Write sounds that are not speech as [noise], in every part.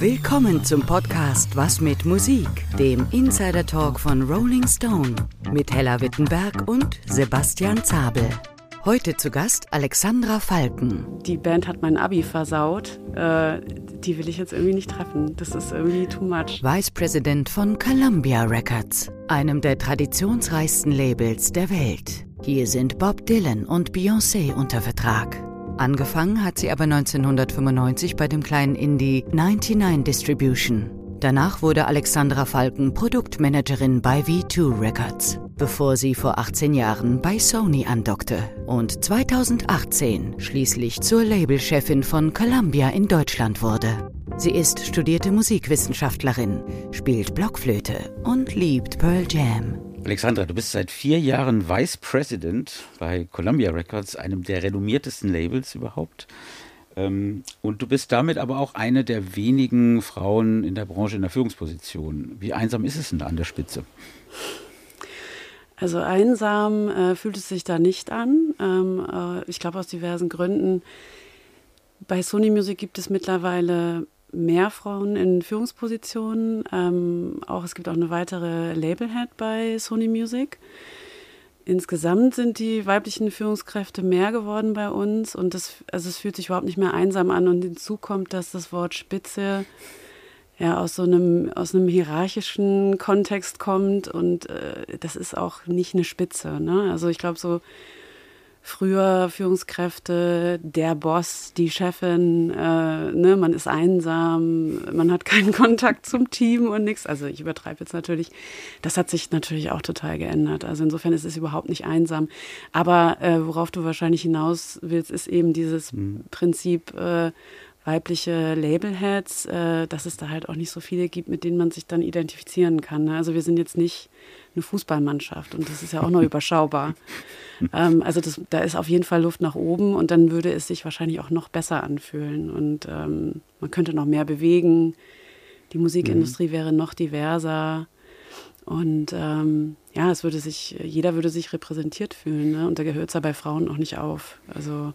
Willkommen zum Podcast Was mit Musik, dem Insider Talk von Rolling Stone mit Hella Wittenberg und Sebastian Zabel. Heute zu Gast Alexandra Falken. Die Band hat mein Abi versaut. Äh, die will ich jetzt irgendwie nicht treffen. Das ist irgendwie too much. Vice President von Columbia Records, einem der traditionsreichsten Labels der Welt. Hier sind Bob Dylan und Beyoncé unter Vertrag. Angefangen hat sie aber 1995 bei dem kleinen Indie 99 Distribution. Danach wurde Alexandra Falken Produktmanagerin bei V2 Records, bevor sie vor 18 Jahren bei Sony andockte und 2018 schließlich zur Labelchefin von Columbia in Deutschland wurde. Sie ist studierte Musikwissenschaftlerin, spielt Blockflöte und liebt Pearl Jam. Alexandra, du bist seit vier Jahren Vice President bei Columbia Records, einem der renommiertesten Labels überhaupt. Ähm, und du bist damit aber auch eine der wenigen Frauen in der Branche in der Führungsposition. Wie einsam ist es denn da an der Spitze? Also einsam äh, fühlt es sich da nicht an. Ähm, äh, ich glaube aus diversen Gründen. Bei Sony Music gibt es mittlerweile mehr Frauen in Führungspositionen. Ähm, auch es gibt auch eine weitere Labelhead bei Sony Music. Insgesamt sind die weiblichen Führungskräfte mehr geworden bei uns und das, also es fühlt sich überhaupt nicht mehr einsam an. Und hinzu kommt, dass das Wort Spitze ja aus so einem, aus einem hierarchischen Kontext kommt und äh, das ist auch nicht eine Spitze. Ne? Also ich glaube, so früher Führungskräfte, der Boss, die Chefin, äh, ne, man ist einsam, man hat [laughs] keinen Kontakt zum Team und nichts. Also ich übertreibe jetzt natürlich. Das hat sich natürlich auch total geändert. Also insofern ist es überhaupt nicht einsam. Aber äh, worauf du wahrscheinlich hinaus willst, ist eben dieses mhm. Prinzip äh, weibliche Labelheads, äh, dass es da halt auch nicht so viele gibt, mit denen man sich dann identifizieren kann. Ne? Also wir sind jetzt nicht eine Fußballmannschaft und das ist ja auch noch [laughs] überschaubar. Ähm, also das, da ist auf jeden Fall Luft nach oben und dann würde es sich wahrscheinlich auch noch besser anfühlen und ähm, man könnte noch mehr bewegen. Die Musikindustrie mhm. wäre noch diverser. Und ähm, ja, es würde sich, jeder würde sich repräsentiert fühlen. Ne? Und da gehört es ja bei Frauen auch nicht auf. Also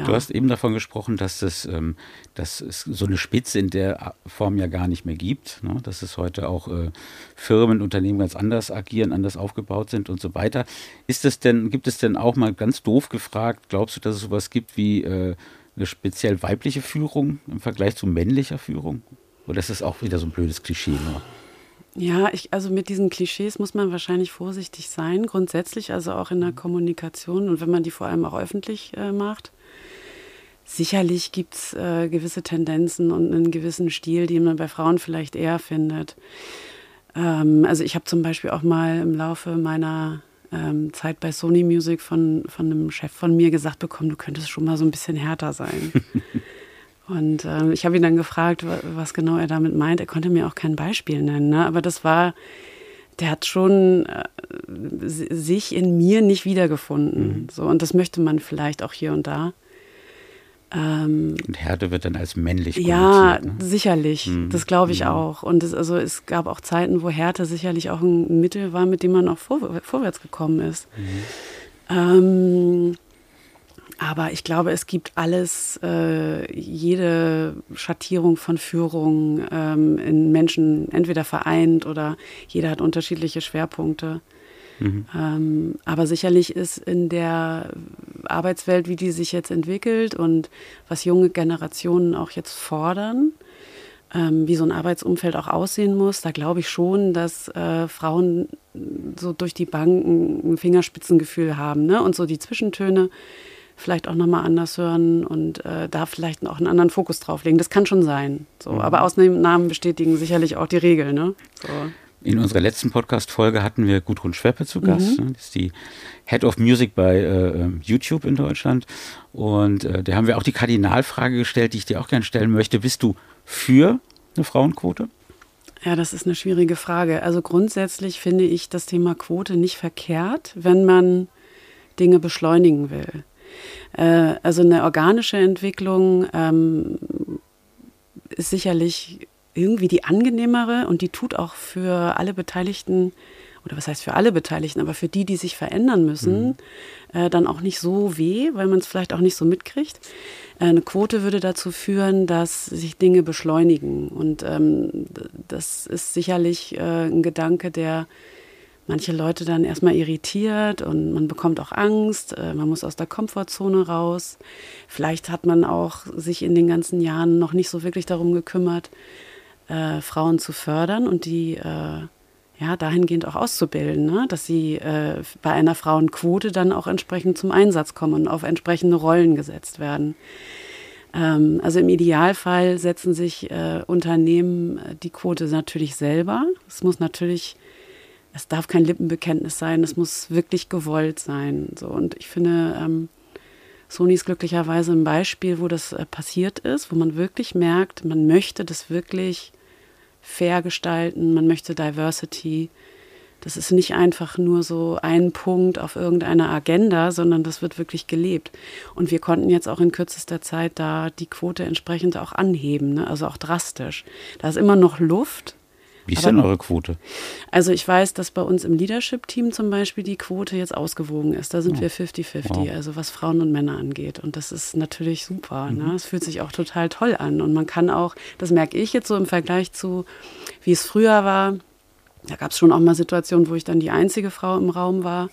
ja. Du hast eben davon gesprochen, dass, das, ähm, dass es so eine Spitze in der Form ja gar nicht mehr gibt, ne? dass es heute auch äh, Firmen, Unternehmen ganz anders agieren, anders aufgebaut sind und so weiter. Ist es denn, gibt es denn auch mal ganz doof gefragt, glaubst du, dass es sowas gibt wie äh, eine speziell weibliche Führung im Vergleich zu männlicher Führung? Oder ist das auch wieder so ein blödes Klischee nur? Ja, ich, also mit diesen Klischees muss man wahrscheinlich vorsichtig sein, grundsätzlich, also auch in der Kommunikation und wenn man die vor allem auch öffentlich äh, macht. Sicherlich gibt es äh, gewisse Tendenzen und einen gewissen Stil, den man bei Frauen vielleicht eher findet. Ähm, also ich habe zum Beispiel auch mal im Laufe meiner ähm, Zeit bei Sony Music von, von einem Chef von mir gesagt bekommen, du könntest schon mal so ein bisschen härter sein. [laughs] und ähm, ich habe ihn dann gefragt, was genau er damit meint. Er konnte mir auch kein Beispiel nennen, ne? aber das war, der hat schon äh, sich in mir nicht wiedergefunden. Mhm. So, und das möchte man vielleicht auch hier und da. Ähm, und Härte wird dann als männlich Ja, ne? sicherlich. Mhm. Das glaube ich mhm. auch. Und es, also es gab auch Zeiten, wo Härte sicherlich auch ein Mittel war, mit dem man auch vor, vorwärts gekommen ist. Mhm. Ähm, aber ich glaube, es gibt alles, äh, jede Schattierung von Führung ähm, in Menschen entweder vereint oder jeder hat unterschiedliche Schwerpunkte. Mhm. Ähm, aber sicherlich ist in der Arbeitswelt, wie die sich jetzt entwickelt und was junge Generationen auch jetzt fordern, ähm, wie so ein Arbeitsumfeld auch aussehen muss, da glaube ich schon, dass äh, Frauen so durch die Bank ein Fingerspitzengefühl haben ne? und so die Zwischentöne vielleicht auch nochmal anders hören und äh, da vielleicht auch einen anderen Fokus drauf legen. Das kann schon sein. So. Mhm. Aber Ausnahmen bestätigen sicherlich auch die Regel. Ne? So. In unserer letzten Podcast-Folge hatten wir Gudrun Schweppe zu Gast. Mhm. Das ist die Head of Music bei äh, ähm, YouTube in Deutschland. Und äh, da haben wir auch die Kardinalfrage gestellt, die ich dir auch gerne stellen möchte. Bist du für eine Frauenquote? Ja, das ist eine schwierige Frage. Also grundsätzlich finde ich das Thema Quote nicht verkehrt, wenn man Dinge beschleunigen will. Äh, also eine organische Entwicklung ähm, ist sicherlich irgendwie die angenehmere und die tut auch für alle Beteiligten oder was heißt für alle Beteiligten, aber für die, die sich verändern müssen, mhm. äh, dann auch nicht so weh, weil man es vielleicht auch nicht so mitkriegt. Äh, eine Quote würde dazu führen, dass sich Dinge beschleunigen. Und ähm, das ist sicherlich äh, ein Gedanke, der manche Leute dann erstmal irritiert und man bekommt auch Angst, äh, man muss aus der Komfortzone raus. Vielleicht hat man auch sich in den ganzen Jahren noch nicht so wirklich darum gekümmert, äh, Frauen zu fördern und die äh, ja, dahingehend auch auszubilden, ne? dass sie äh, bei einer Frauenquote dann auch entsprechend zum Einsatz kommen und auf entsprechende Rollen gesetzt werden. Ähm, also im Idealfall setzen sich äh, Unternehmen äh, die Quote natürlich selber. Es muss natürlich, es darf kein Lippenbekenntnis sein, es muss wirklich gewollt sein. So. Und ich finde, ähm, Sony ist glücklicherweise ein Beispiel, wo das äh, passiert ist, wo man wirklich merkt, man möchte das wirklich fair gestalten, man möchte Diversity. Das ist nicht einfach nur so ein Punkt auf irgendeiner Agenda, sondern das wird wirklich gelebt. Und wir konnten jetzt auch in kürzester Zeit da die Quote entsprechend auch anheben, ne? also auch drastisch. Da ist immer noch Luft, wie ist denn eure Quote? Also ich weiß, dass bei uns im Leadership-Team zum Beispiel die Quote jetzt ausgewogen ist. Da sind oh. wir 50-50, wow. also was Frauen und Männer angeht. Und das ist natürlich super. Ne? Mhm. Ne? Es fühlt sich auch total toll an. Und man kann auch, das merke ich jetzt so im Vergleich zu, wie es früher war, da gab es schon auch mal Situationen, wo ich dann die einzige Frau im Raum war.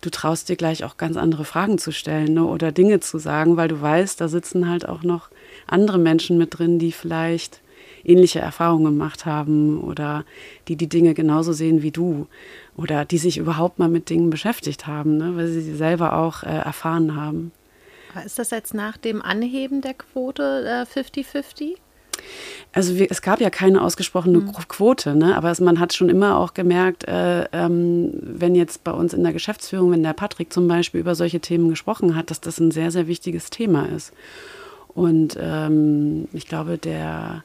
Du traust dir gleich auch ganz andere Fragen zu stellen ne? oder Dinge zu sagen, weil du weißt, da sitzen halt auch noch andere Menschen mit drin, die vielleicht ähnliche Erfahrungen gemacht haben oder die die Dinge genauso sehen wie du oder die sich überhaupt mal mit Dingen beschäftigt haben, ne, weil sie sie selber auch äh, erfahren haben. ist das jetzt nach dem Anheben der Quote 50-50? Äh, also wir, es gab ja keine ausgesprochene mhm. Quote, ne? aber es, man hat schon immer auch gemerkt, äh, ähm, wenn jetzt bei uns in der Geschäftsführung, wenn der Patrick zum Beispiel über solche Themen gesprochen hat, dass das ein sehr, sehr wichtiges Thema ist. Und ähm, ich glaube, der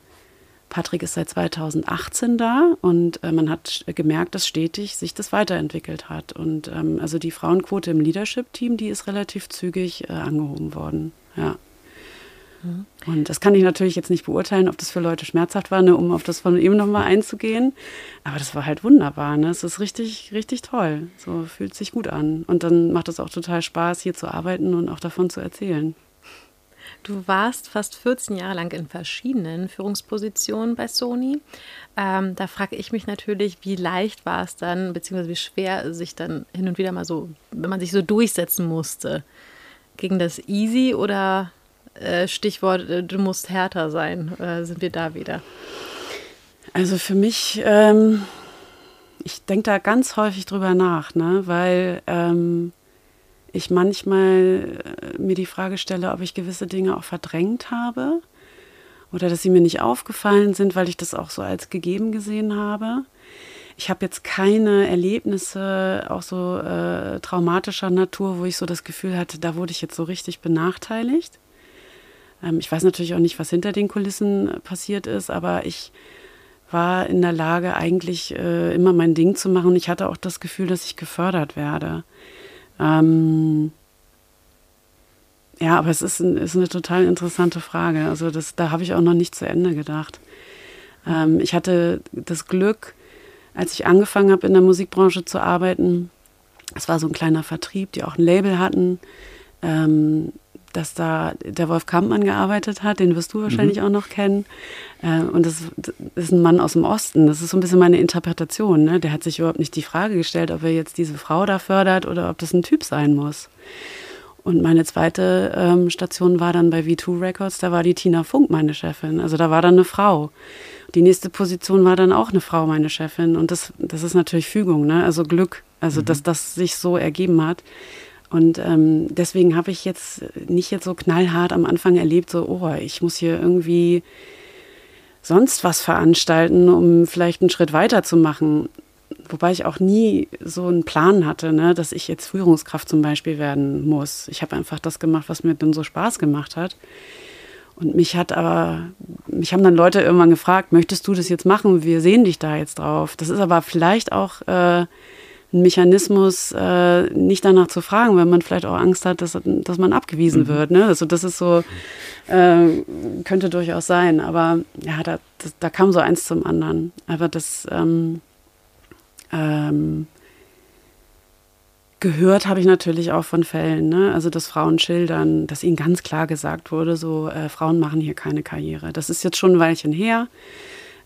Patrick ist seit 2018 da und äh, man hat gemerkt, dass stetig sich das weiterentwickelt hat. Und ähm, also die Frauenquote im Leadership-Team, die ist relativ zügig äh, angehoben worden. Ja. Mhm. Und das kann ich natürlich jetzt nicht beurteilen, ob das für Leute schmerzhaft war, ne, um auf das von eben nochmal einzugehen. Aber das war halt wunderbar. Ne? Es ist richtig, richtig toll. So fühlt sich gut an. Und dann macht es auch total Spaß, hier zu arbeiten und auch davon zu erzählen. Du warst fast 14 Jahre lang in verschiedenen Führungspositionen bei Sony. Ähm, da frage ich mich natürlich, wie leicht war es dann, beziehungsweise wie schwer sich dann hin und wieder mal so, wenn man sich so durchsetzen musste. Ging das easy oder äh, Stichwort, äh, du musst härter sein? Äh, sind wir da wieder? Also für mich, ähm, ich denke da ganz häufig drüber nach, ne? weil ähm, ich manchmal äh, mir die Frage stelle, ob ich gewisse Dinge auch verdrängt habe oder dass sie mir nicht aufgefallen sind, weil ich das auch so als gegeben gesehen habe. Ich habe jetzt keine Erlebnisse, auch so äh, traumatischer Natur, wo ich so das Gefühl hatte, da wurde ich jetzt so richtig benachteiligt. Ähm, ich weiß natürlich auch nicht, was hinter den Kulissen äh, passiert ist, aber ich war in der Lage, eigentlich äh, immer mein Ding zu machen. Ich hatte auch das Gefühl, dass ich gefördert werde. Ähm, ja, aber es ist, ein, ist, eine total interessante Frage. Also das, da habe ich auch noch nicht zu Ende gedacht. Ähm, ich hatte das Glück, als ich angefangen habe in der Musikbranche zu arbeiten, es war so ein kleiner Vertrieb, die auch ein Label hatten, ähm, dass da der Wolf Kampmann gearbeitet hat, den wirst du wahrscheinlich mhm. auch noch kennen. Äh, und das, das, ist ein Mann aus dem Osten. Das ist so ein bisschen meine Interpretation. Ne? Der hat sich überhaupt nicht die Frage gestellt, ob er jetzt diese Frau da fördert oder ob das ein Typ sein muss. Und meine zweite ähm, Station war dann bei V2 Records, da war die Tina Funk meine Chefin. Also da war dann eine Frau. Die nächste Position war dann auch eine Frau meine Chefin. Und das, das ist natürlich Fügung, ne? also Glück, also mhm. dass das sich so ergeben hat. Und ähm, deswegen habe ich jetzt nicht jetzt so knallhart am Anfang erlebt, so, oh, ich muss hier irgendwie sonst was veranstalten, um vielleicht einen Schritt weiter zu machen. Wobei ich auch nie so einen Plan hatte, ne, dass ich jetzt Führungskraft zum Beispiel werden muss. Ich habe einfach das gemacht, was mir dann so Spaß gemacht hat. Und mich hat aber, mich haben dann Leute irgendwann gefragt, möchtest du das jetzt machen? Wir sehen dich da jetzt drauf. Das ist aber vielleicht auch äh, ein Mechanismus, äh, nicht danach zu fragen, weil man vielleicht auch Angst hat, dass, dass man abgewiesen mhm. wird. Ne? Also das ist so, äh, könnte durchaus sein. Aber ja, da, das, da kam so eins zum anderen. Aber das, ähm, Ähm, gehört habe ich natürlich auch von Fällen, ne? also dass Frauen schildern, dass ihnen ganz klar gesagt wurde, so äh, Frauen machen hier keine Karriere. Das ist jetzt schon ein Weilchen her.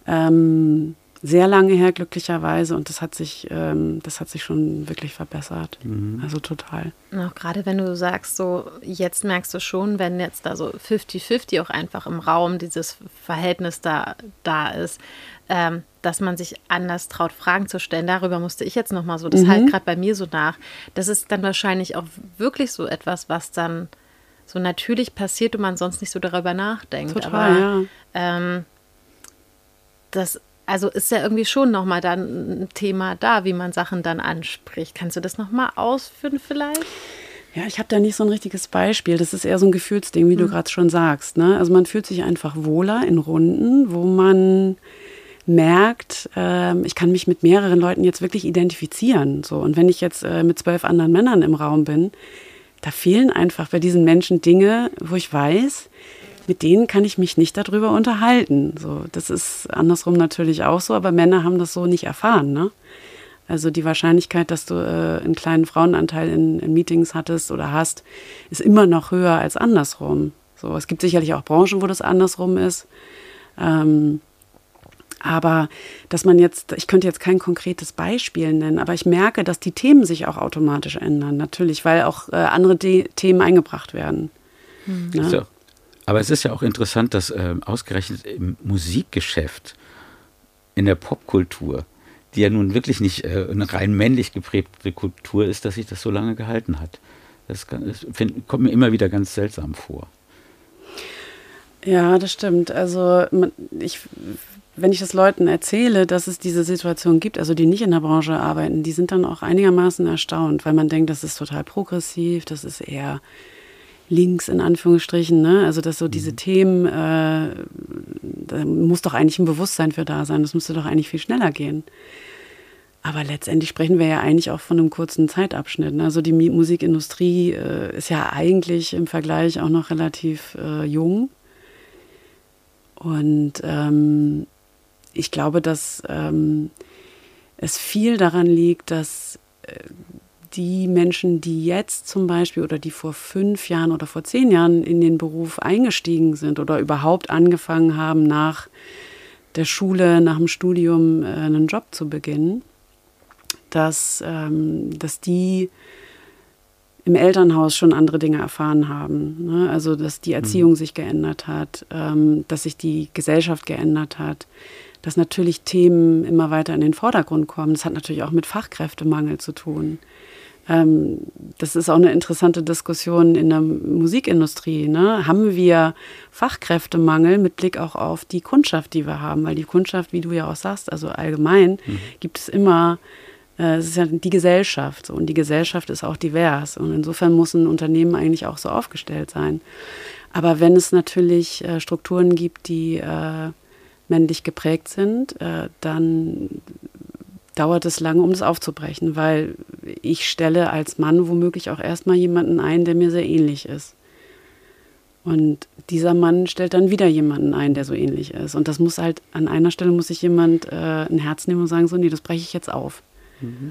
Ähm, sehr lange her, glücklicherweise. Und das hat sich, ähm, das hat sich schon wirklich verbessert. Mhm. Also total. Auch gerade wenn du sagst, so jetzt merkst du schon, wenn jetzt da so 50-50 auch einfach im Raum dieses Verhältnis da, da ist, ähm, dass man sich anders traut, Fragen zu stellen. Darüber musste ich jetzt nochmal so, das mhm. halt gerade bei mir so nach. Das ist dann wahrscheinlich auch wirklich so etwas, was dann so natürlich passiert und man sonst nicht so darüber nachdenkt. Total, Aber ja. ähm, das also ist ja irgendwie schon nochmal dann ein Thema da, wie man Sachen dann anspricht. Kannst du das nochmal ausführen vielleicht? Ja, ich habe da nicht so ein richtiges Beispiel. Das ist eher so ein Gefühlsding, wie mhm. du gerade schon sagst. Ne? Also man fühlt sich einfach wohler in Runden, wo man merkt, äh, ich kann mich mit mehreren Leuten jetzt wirklich identifizieren. So. Und wenn ich jetzt äh, mit zwölf anderen Männern im Raum bin, da fehlen einfach bei diesen Menschen Dinge, wo ich weiß, mit denen kann ich mich nicht darüber unterhalten. So, das ist andersrum natürlich auch so, aber Männer haben das so nicht erfahren. Ne? Also die Wahrscheinlichkeit, dass du äh, einen kleinen Frauenanteil in, in, Meetings hattest oder hast, ist immer noch höher als andersrum. So, es gibt sicherlich auch Branchen, wo das andersrum ist. Ähm, aber dass man jetzt, ich könnte jetzt kein konkretes Beispiel nennen, aber ich merke, dass die Themen sich auch automatisch ändern, natürlich, weil auch äh, andere De Themen eingebracht werden. Hm. Ja. Aber es ist ja auch interessant, dass äh, ausgerechnet im Musikgeschäft, in der Popkultur, die ja nun wirklich nicht äh, eine rein männlich geprägte Kultur ist, dass sich das so lange gehalten hat. Das, kann, das find, kommt mir immer wieder ganz seltsam vor. Ja, das stimmt. Also ich, wenn ich das Leuten erzähle, dass es diese Situation gibt, also die nicht in der Branche arbeiten, die sind dann auch einigermaßen erstaunt, weil man denkt, das ist total progressiv, das ist eher links in Anführungsstrichen, ne? Also dass so diese mhm. Themen, äh, da muss doch eigentlich ein Bewusstsein für da sein. Das müsste doch eigentlich viel schneller gehen. Aber letztendlich sprechen wir ja eigentlich auch von einem kurzen Zeitabschnitt. Ne? Also die Musikindustrie äh, ist ja eigentlich im Vergleich auch noch relativ äh, jung. Und ähm, ich glaube, dass ähm, es viel daran liegt, dass äh, die Menschen, die jetzt zum Beispiel oder die vor fünf Jahren oder vor zehn Jahren in den Beruf eingestiegen sind oder überhaupt angefangen haben, nach der Schule, nach dem Studium äh, einen Job zu beginnen, dass, ähm, dass die im Elternhaus schon andere Dinge erfahren haben. Ne? Also, dass die Erziehung mhm. sich geändert hat, ähm, dass sich die Gesellschaft geändert hat, dass natürlich Themen immer weiter in den Vordergrund kommen. Das hat natürlich auch mit Fachkräftemangel zu tun. Ähm, das ist auch eine interessante Diskussion in der Musikindustrie. Ne? Haben wir Fachkräftemangel mit Blick auch auf die Kundschaft, die wir haben? Weil die Kundschaft, wie du ja auch sagst, also allgemein, mhm. gibt es immer, äh, es ist ja die Gesellschaft so, und die Gesellschaft ist auch divers. Und insofern muss ein Unternehmen eigentlich auch so aufgestellt sein. Aber wenn es natürlich äh, Strukturen gibt, die äh, männlich geprägt sind, äh, dann dauert es lange, um das aufzubrechen, weil ich stelle als Mann womöglich auch erstmal jemanden ein, der mir sehr ähnlich ist. Und dieser Mann stellt dann wieder jemanden ein, der so ähnlich ist. Und das muss halt, an einer Stelle muss sich jemand äh, ein Herz nehmen und sagen, so, nee, das breche ich jetzt auf.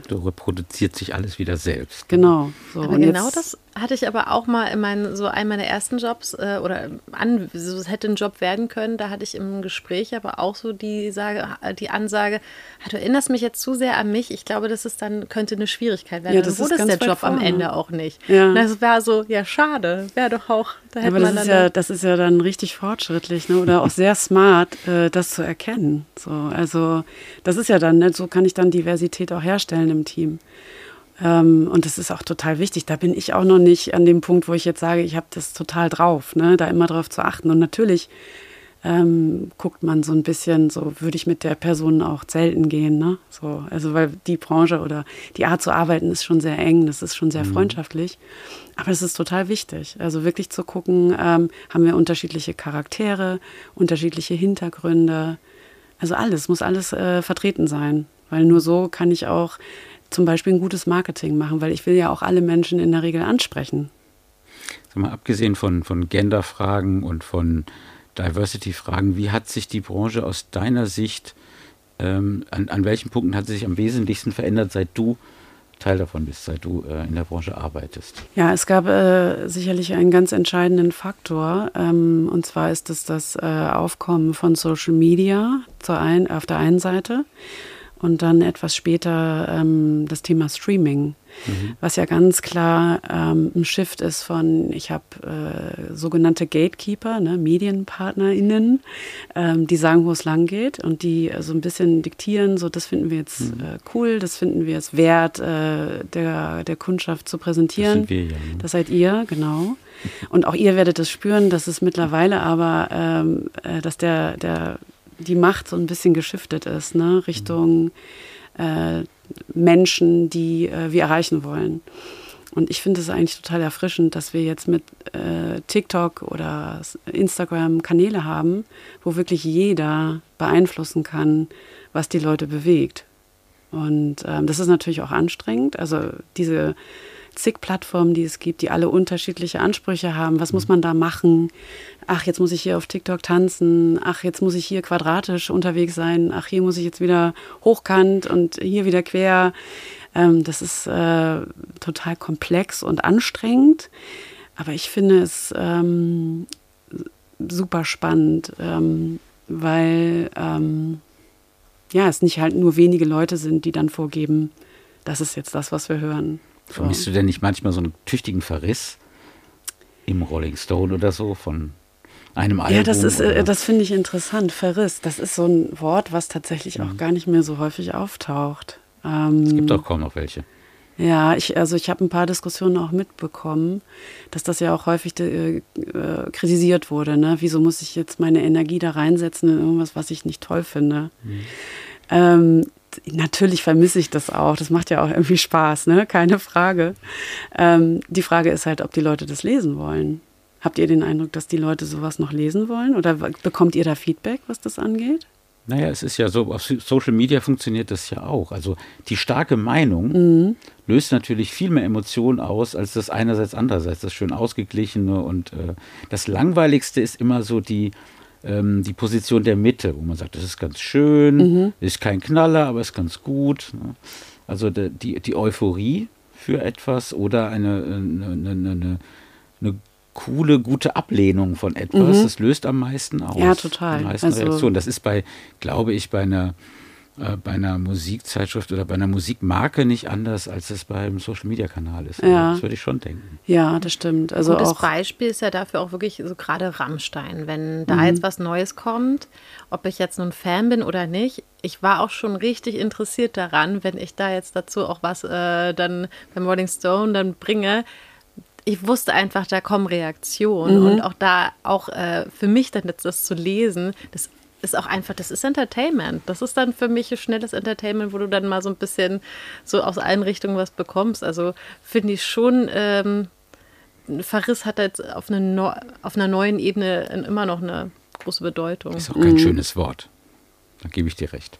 So reproduziert sich alles wieder selbst. Genau. So. Aber genau das hatte ich aber auch mal in meinen, so einem meiner ersten Jobs äh, oder an, so, es hätte ein Job werden können, da hatte ich im Gespräch aber auch so die, Sage, die Ansage, ah, du erinnerst mich jetzt zu sehr an mich, ich glaube, das ist dann, könnte eine Schwierigkeit werden. Ja, das dann wurde es der Job vorne. am Ende auch nicht. Ja. Das war so, ja, schade, wäre doch auch, da hätte aber das ist ja, das ist ja dann richtig fortschrittlich, ne? oder auch sehr smart, äh, das zu erkennen. So, also das ist ja dann, ne? so kann ich dann Diversität auch herstellen im Team. Ähm, und das ist auch total wichtig. Da bin ich auch noch nicht an dem Punkt, wo ich jetzt sage, ich habe das total drauf, ne? da immer drauf zu achten. Und natürlich ähm, guckt man so ein bisschen, so würde ich mit der Person auch zelten gehen. Ne? So, also weil die Branche oder die Art zu arbeiten ist schon sehr eng, das ist schon sehr mhm. freundschaftlich. Aber es ist total wichtig. Also wirklich zu gucken, ähm, haben wir unterschiedliche Charaktere, unterschiedliche Hintergründe. Also alles, muss alles äh, vertreten sein. Weil nur so kann ich auch zum Beispiel ein gutes Marketing machen, weil ich will ja auch alle Menschen in der Regel ansprechen. Sag mal, abgesehen von, von Gender-Fragen und von Diversity-Fragen, wie hat sich die Branche aus deiner Sicht ähm, an, an welchen Punkten hat sie sich am wesentlichsten verändert, seit du Teil davon bist, seit du äh, in der Branche arbeitest? Ja, es gab äh, sicherlich einen ganz entscheidenden Faktor. Ähm, und zwar ist es das äh, Aufkommen von Social Media zur ein, auf der einen Seite und dann etwas später ähm, das Thema Streaming, mhm. was ja ganz klar ähm, ein Shift ist von, ich habe äh, sogenannte Gatekeeper, ne, MedienpartnerInnen, ähm, die sagen, wo es lang geht und die äh, so ein bisschen diktieren, so das finden wir jetzt mhm. äh, cool, das finden wir es wert, äh, der, der Kundschaft zu präsentieren. Das, wir, ja, ne? das seid ihr, genau. Und auch ihr werdet es spüren, dass es mittlerweile aber, ähm, äh, dass der, der die Macht so ein bisschen geschiftet ist, ne? Richtung äh, Menschen, die äh, wir erreichen wollen. Und ich finde es eigentlich total erfrischend, dass wir jetzt mit äh, TikTok oder Instagram Kanäle haben, wo wirklich jeder beeinflussen kann, was die Leute bewegt. Und ähm, das ist natürlich auch anstrengend. Also diese zig Plattformen, die es gibt, die alle unterschiedliche Ansprüche haben. Was muss man da machen? ach, jetzt muss ich hier auf TikTok tanzen, ach, jetzt muss ich hier quadratisch unterwegs sein, ach, hier muss ich jetzt wieder hochkant und hier wieder quer. Ähm, das ist äh, total komplex und anstrengend, aber ich finde es ähm, super spannend, ähm, weil ähm, ja, es nicht halt nur wenige Leute sind, die dann vorgeben, das ist jetzt das, was wir hören. Vermisst du denn nicht manchmal so einen tüchtigen Verriss im Rolling Stone oder so von einem Album. Ja, das ist, äh, das finde ich interessant. Verriss, das ist so ein Wort, was tatsächlich mhm. auch gar nicht mehr so häufig auftaucht. Ähm, es gibt auch kaum noch welche. Ja, ich, also ich habe ein paar Diskussionen auch mitbekommen, dass das ja auch häufig äh, äh, kritisiert wurde. Ne? Wieso muss ich jetzt meine Energie da reinsetzen in irgendwas, was ich nicht toll finde? Mhm. Ähm, natürlich vermisse ich das auch. Das macht ja auch irgendwie Spaß, ne? Keine Frage. Ähm, die Frage ist halt, ob die Leute das lesen wollen. Habt ihr den Eindruck, dass die Leute sowas noch lesen wollen? Oder bekommt ihr da Feedback, was das angeht? Naja, es ist ja so, auf Social Media funktioniert das ja auch. Also die starke Meinung mhm. löst natürlich viel mehr Emotionen aus, als das einerseits, andererseits, das schön ausgeglichene. Und äh, das Langweiligste ist immer so die, ähm, die Position der Mitte, wo man sagt, das ist ganz schön, mhm. ist kein Knaller, aber ist ganz gut. Ne? Also die, die, die Euphorie für etwas oder eine, eine, eine, eine, eine coole, gute Ablehnung von etwas. Mhm. Das löst am meisten aus. Ja, total. Die meisten also, Reaktionen. Das ist bei, glaube ich, bei einer, äh, bei einer Musikzeitschrift oder bei einer Musikmarke nicht anders, als es beim Social Media Kanal ist. Ja. Das würde ich schon denken. Ja, das stimmt. Also Gutes auch Beispiel ist ja dafür auch wirklich so gerade Rammstein. Wenn da mhm. jetzt was Neues kommt, ob ich jetzt nun Fan bin oder nicht, ich war auch schon richtig interessiert daran, wenn ich da jetzt dazu auch was äh, dann beim Rolling Stone dann bringe ich wusste einfach, da kommen Reaktionen mhm. und auch da auch äh, für mich dann jetzt das zu lesen, das ist auch einfach, das ist Entertainment. Das ist dann für mich ein schnelles Entertainment, wo du dann mal so ein bisschen so aus allen Richtungen was bekommst. Also finde ich schon, ähm, Verriss hat jetzt auf, eine no auf einer neuen Ebene immer noch eine große Bedeutung. Ist auch kein mhm. schönes Wort. Da gebe ich dir recht.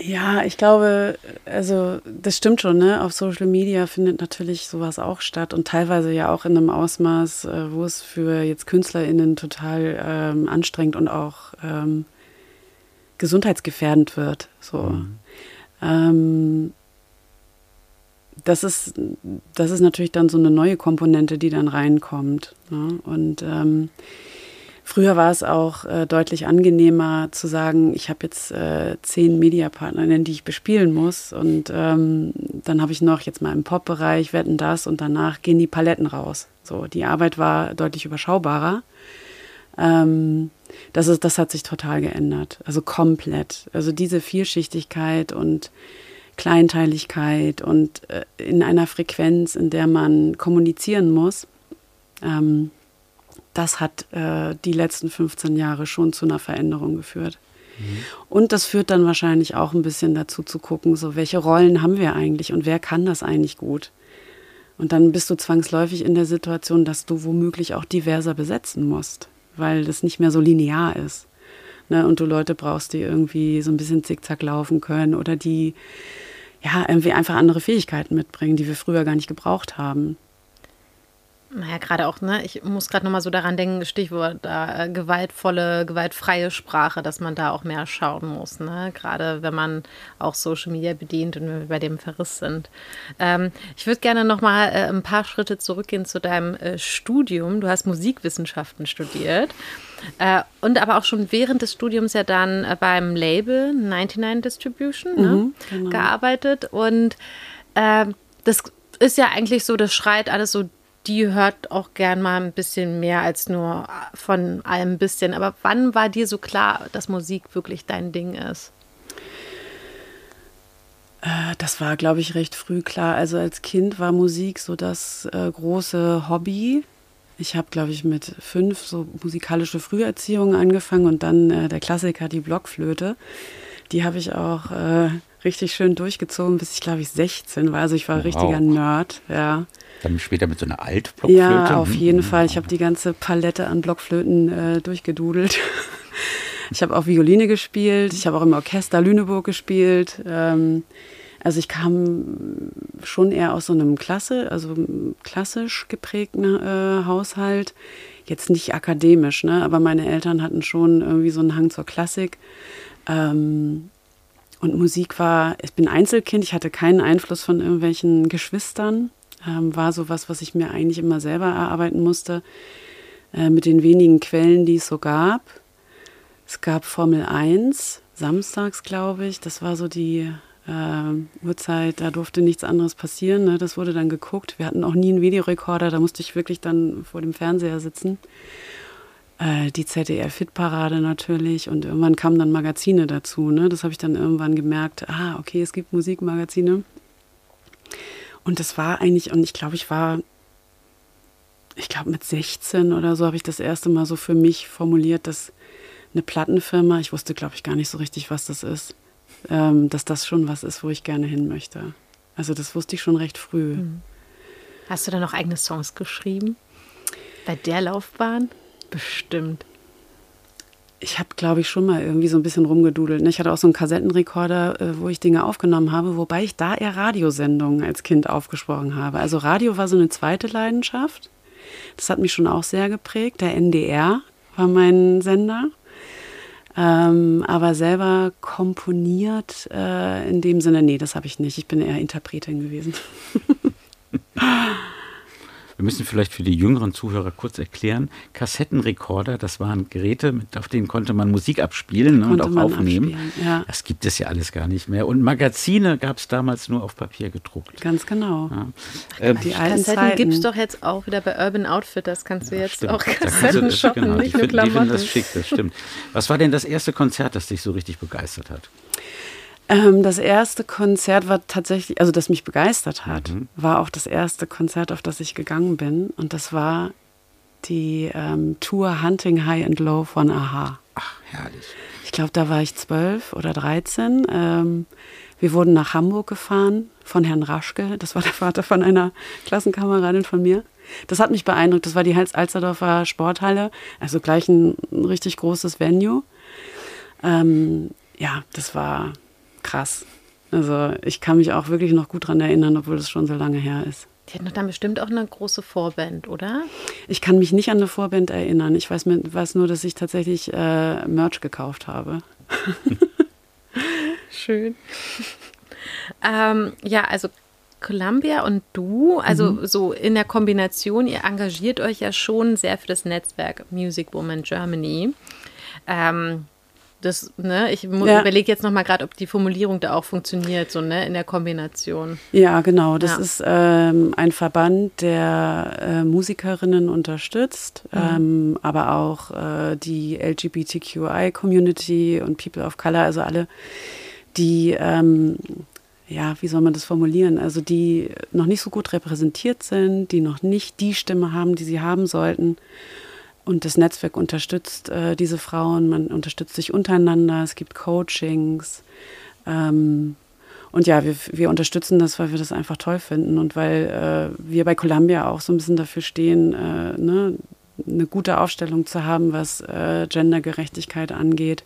Ja, ich glaube, also das stimmt schon, ne? Auf Social Media findet natürlich sowas auch statt und teilweise ja auch in einem Ausmaß, äh, wo es für jetzt KünstlerInnen total ähm, anstrengend und auch ähm, gesundheitsgefährdend wird. So. Mhm. Ähm, das ist, das ist natürlich dann so eine neue Komponente, die dann reinkommt. Ne? Und ähm, Früher war es auch äh, deutlich angenehmer zu sagen, ich habe jetzt äh, zehn Mediapartnerinnen, die ich bespielen muss. Und ähm, dann habe ich noch jetzt mal im Pop-Bereich, wetten das und danach gehen die Paletten raus. So, die Arbeit war deutlich überschaubarer. Ähm, das, ist, das hat sich total geändert. Also komplett. Also diese Vielschichtigkeit und Kleinteiligkeit und äh, in einer Frequenz, in der man kommunizieren muss. Ähm, das hat äh, die letzten 15 Jahre schon zu einer Veränderung geführt. Mhm. Und das führt dann wahrscheinlich auch ein bisschen dazu zu gucken, so welche Rollen haben wir eigentlich und wer kann das eigentlich gut? Und dann bist du zwangsläufig in der Situation, dass du womöglich auch diverser besetzen musst, weil das nicht mehr so linear ist. Ne? Und du Leute brauchst, die irgendwie so ein bisschen zickzack laufen können oder die ja irgendwie einfach andere Fähigkeiten mitbringen, die wir früher gar nicht gebraucht haben. Naja, gerade auch, ne? Ich muss gerade nochmal so daran denken, Stichwort da, äh, gewaltvolle, gewaltfreie Sprache, dass man da auch mehr schauen muss, ne? Gerade wenn man auch Social Media bedient und wir bei dem Verriss sind. Ähm, ich würde gerne nochmal äh, ein paar Schritte zurückgehen zu deinem äh, Studium. Du hast Musikwissenschaften studiert. Äh, und aber auch schon während des Studiums ja dann äh, beim Label 99 Distribution ne? mhm, genau. gearbeitet. Und äh, das ist ja eigentlich so, das schreit alles so die hört auch gern mal ein bisschen mehr als nur von allem ein bisschen. Aber wann war dir so klar, dass Musik wirklich dein Ding ist? Äh, das war, glaube ich, recht früh klar. Also als Kind war Musik so das äh, große Hobby. Ich habe, glaube ich, mit fünf so musikalische Früherziehung angefangen und dann äh, der Klassiker, die Blockflöte. Die habe ich auch äh, richtig schön durchgezogen, bis ich, glaube ich, 16 war. Also ich war wow. richtiger Nerd, ja. Dann später mit so einer Altblockflöte? Ja, auf jeden Fall. Ich habe die ganze Palette an Blockflöten äh, durchgedudelt. [laughs] ich habe auch Violine gespielt. Ich habe auch im Orchester Lüneburg gespielt. Ähm, also ich kam schon eher aus so einem Klasse, also klassisch geprägten äh, Haushalt. Jetzt nicht akademisch, ne? aber meine Eltern hatten schon irgendwie so einen Hang zur Klassik. Ähm, und Musik war, ich bin Einzelkind, ich hatte keinen Einfluss von irgendwelchen Geschwistern ähm, war sowas, was ich mir eigentlich immer selber erarbeiten musste, äh, mit den wenigen Quellen, die es so gab. Es gab Formel 1, samstags, glaube ich. Das war so die äh, Uhrzeit, da durfte nichts anderes passieren. Ne? Das wurde dann geguckt. Wir hatten auch nie einen Videorekorder, da musste ich wirklich dann vor dem Fernseher sitzen. Äh, die ZDR-Fit-Parade natürlich und irgendwann kamen dann Magazine dazu. Ne? Das habe ich dann irgendwann gemerkt. Ah, okay, es gibt Musikmagazine. Und das war eigentlich, und ich glaube, ich war, ich glaube mit 16 oder so habe ich das erste Mal so für mich formuliert, dass eine Plattenfirma, ich wusste, glaube ich, gar nicht so richtig, was das ist, ähm, dass das schon was ist, wo ich gerne hin möchte. Also das wusste ich schon recht früh. Hm. Hast du da noch eigene Songs geschrieben? Bei der Laufbahn? Bestimmt ich habe, glaube ich, schon mal irgendwie so ein bisschen rumgedudelt. Ne? Ich hatte auch so einen Kassettenrekorder, äh, wo ich Dinge aufgenommen habe, wobei ich da eher Radiosendungen als Kind aufgesprochen habe. Also Radio war so eine zweite Leidenschaft. Das hat mich schon auch sehr geprägt. Der NDR war mein Sender. Ähm, aber selber komponiert äh, in dem Sinne, nee, das habe ich nicht. Ich bin eher Interpretin gewesen. [laughs] Wir müssen vielleicht für die jüngeren Zuhörer kurz erklären, Kassettenrekorder, das waren Geräte, mit, auf denen konnte man Musik abspielen ne, und auch aufnehmen. Ja. Das gibt es ja alles gar nicht mehr. Und Magazine gab es damals nur auf Papier gedruckt. Ganz genau. Ja. Ähm, die Kassetten gibt es doch jetzt auch wieder bei Urban Outfitters, kannst du ja, jetzt stimmt. auch Kassetten du, shoppen, genau. nicht nur Klamotten. Die finden das schick, das stimmt. Was war denn das erste Konzert, das dich so richtig begeistert hat? Ähm, das erste Konzert war tatsächlich, also das mich begeistert hat, mhm. war auch das erste Konzert, auf das ich gegangen bin. Und das war die ähm, Tour Hunting High and Low von Aha. Ach, herrlich. Ich glaube, da war ich zwölf oder dreizehn. Ähm, wir wurden nach Hamburg gefahren von Herrn Raschke. Das war der Vater von einer Klassenkameradin von mir. Das hat mich beeindruckt. Das war die Alsterdorfer Sporthalle, also gleich ein, ein richtig großes Venue. Ähm, ja, das war krass. Also ich kann mich auch wirklich noch gut daran erinnern, obwohl das schon so lange her ist. Die hatten doch dann bestimmt auch eine große Vorband, oder? Ich kann mich nicht an eine Vorband erinnern. Ich weiß, weiß nur, dass ich tatsächlich äh, Merch gekauft habe. [laughs] Schön. ähm, ja, also Columbia und du, also mhm. so in der Kombination, ihr engagiert euch ja schon sehr für das Netzwerk Music Woman Germany. Ähm, das, ne, ich ja. überlege jetzt nochmal gerade, ob die Formulierung da auch funktioniert, so ne, in der Kombination. Ja, genau. Das ja. ist ähm, ein Verband, der äh, Musikerinnen unterstützt, mhm. ähm, aber auch äh, die LGBTQI-Community und People of Color, also alle, die, ähm, ja, wie soll man das formulieren? Also die noch nicht so gut repräsentiert sind, die noch nicht die Stimme haben, die sie haben sollten. Und das Netzwerk unterstützt äh, diese Frauen, man unterstützt sich untereinander, es gibt Coachings. Ähm, und ja, wir, wir unterstützen das, weil wir das einfach toll finden und weil äh, wir bei Columbia auch so ein bisschen dafür stehen, äh, ne, eine gute Aufstellung zu haben, was äh, Gendergerechtigkeit angeht.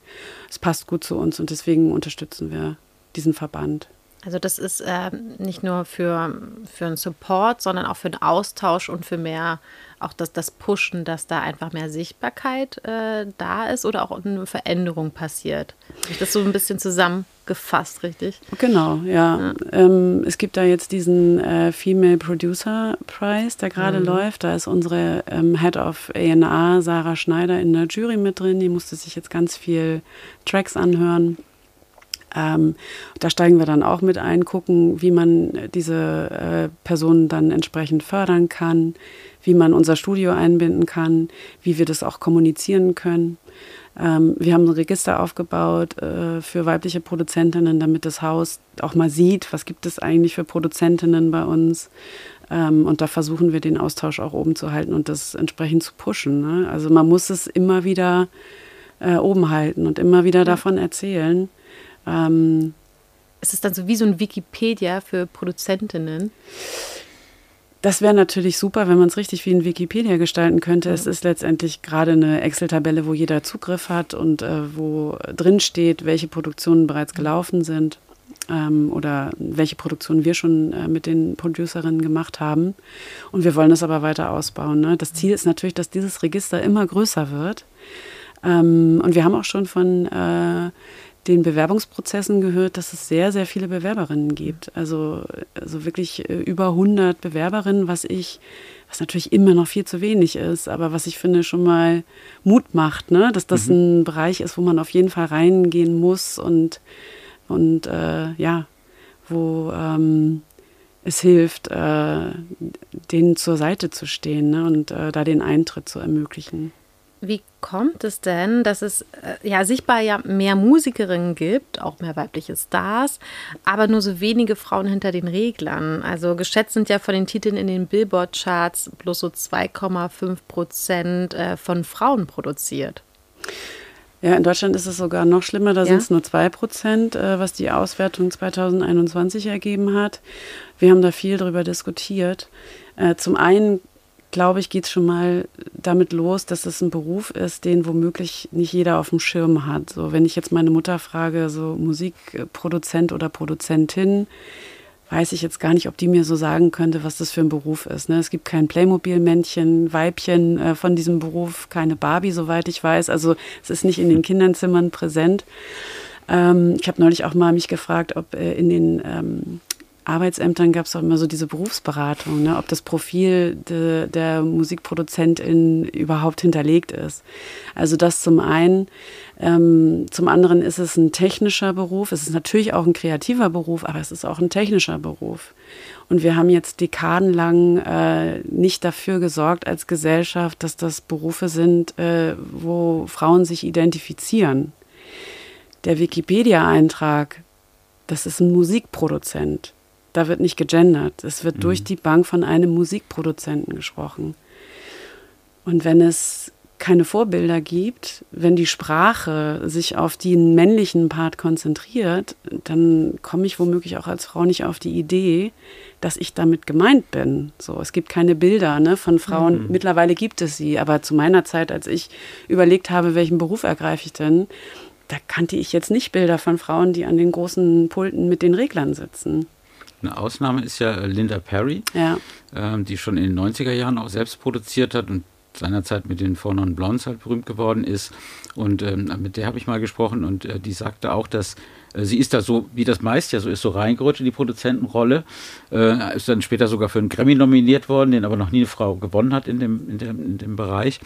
Es passt gut zu uns und deswegen unterstützen wir diesen Verband. Also das ist äh, nicht nur für, für einen Support, sondern auch für einen Austausch und für mehr, auch das, das Pushen, dass da einfach mehr Sichtbarkeit äh, da ist oder auch eine Veränderung passiert. Habe ich das so ein bisschen zusammengefasst, richtig? Genau, ja. ja. Ähm, es gibt da jetzt diesen äh, Female Producer Prize, der gerade mhm. läuft. Da ist unsere ähm, Head of A&R, Sarah Schneider, in der Jury mit drin. Die musste sich jetzt ganz viel Tracks anhören. Ähm, da steigen wir dann auch mit ein, gucken, wie man diese äh, Personen dann entsprechend fördern kann, wie man unser Studio einbinden kann, wie wir das auch kommunizieren können. Ähm, wir haben ein Register aufgebaut äh, für weibliche Produzentinnen, damit das Haus auch mal sieht, was gibt es eigentlich für Produzentinnen bei uns. Ähm, und da versuchen wir den Austausch auch oben zu halten und das entsprechend zu pushen. Ne? Also man muss es immer wieder äh, oben halten und immer wieder davon erzählen. Ähm, ist es dann so wie so ein Wikipedia für Produzentinnen? Das wäre natürlich super, wenn man es richtig wie ein Wikipedia gestalten könnte. Mhm. Es ist letztendlich gerade eine Excel-Tabelle, wo jeder Zugriff hat und äh, wo drin steht, welche Produktionen bereits gelaufen sind ähm, oder welche Produktionen wir schon äh, mit den Producerinnen gemacht haben. Und wir wollen das aber weiter ausbauen. Ne? Das Ziel ist natürlich, dass dieses Register immer größer wird. Ähm, und wir haben auch schon von äh, den Bewerbungsprozessen gehört, dass es sehr, sehr viele Bewerberinnen gibt. Also, also wirklich äh, über 100 Bewerberinnen, was ich, was natürlich immer noch viel zu wenig ist, aber was ich finde schon mal Mut macht, ne? dass das mhm. ein Bereich ist, wo man auf jeden Fall reingehen muss und, und äh, ja, wo ähm, es hilft, äh, denen zur Seite zu stehen ne? und äh, da den Eintritt zu ermöglichen. Wie kommt es denn, dass es äh, ja sichtbar ja mehr Musikerinnen gibt, auch mehr weibliche Stars, aber nur so wenige Frauen hinter den Reglern? Also geschätzt sind ja von den Titeln in den Billboard-Charts bloß so 2,5 Prozent äh, von Frauen produziert. Ja, in Deutschland ist es sogar noch schlimmer. Da ja? sind es nur 2 Prozent, äh, was die Auswertung 2021 ergeben hat. Wir haben da viel drüber diskutiert. Zum einen glaube ich, geht es schon mal damit los, dass es ein Beruf ist, den womöglich nicht jeder auf dem Schirm hat. So, wenn ich jetzt meine Mutter frage, so Musikproduzent oder Produzentin, weiß ich jetzt gar nicht, ob die mir so sagen könnte, was das für ein Beruf ist. Ne? Es gibt kein Playmobil-Männchen, Weibchen äh, von diesem Beruf, keine Barbie, soweit ich weiß. Also es ist nicht in den Kinderzimmern präsent. Ähm, ich habe neulich auch mal mich gefragt, ob äh, in den ähm, Arbeitsämtern gab es auch immer so diese Berufsberatung, ne, ob das Profil de, der Musikproduzentin überhaupt hinterlegt ist. Also das zum einen. Ähm, zum anderen ist es ein technischer Beruf. Es ist natürlich auch ein kreativer Beruf, aber es ist auch ein technischer Beruf. Und wir haben jetzt dekadenlang äh, nicht dafür gesorgt als Gesellschaft, dass das Berufe sind, äh, wo Frauen sich identifizieren. Der Wikipedia-Eintrag, das ist ein Musikproduzent. Da wird nicht gegendert. Es wird mhm. durch die Bank von einem Musikproduzenten gesprochen. Und wenn es keine Vorbilder gibt, wenn die Sprache sich auf den männlichen Part konzentriert, dann komme ich womöglich auch als Frau nicht auf die Idee, dass ich damit gemeint bin. So, es gibt keine Bilder ne, von Frauen. Mhm. Mittlerweile gibt es sie, aber zu meiner Zeit, als ich überlegt habe, welchen Beruf ergreife ich denn, da kannte ich jetzt nicht Bilder von Frauen, die an den großen Pulten mit den Reglern sitzen. Eine Ausnahme ist ja Linda Perry, ja. ähm, die schon in den 90er Jahren auch selbst produziert hat und seinerzeit mit den Four Non Blondes halt berühmt geworden ist. Und ähm, mit der habe ich mal gesprochen und äh, die sagte auch, dass sie ist da so, wie das meist ja so ist, so reingerutscht in die Produzentenrolle. Äh, ist dann später sogar für einen Grammy nominiert worden, den aber noch nie eine Frau gewonnen hat in dem, in dem, in dem Bereich.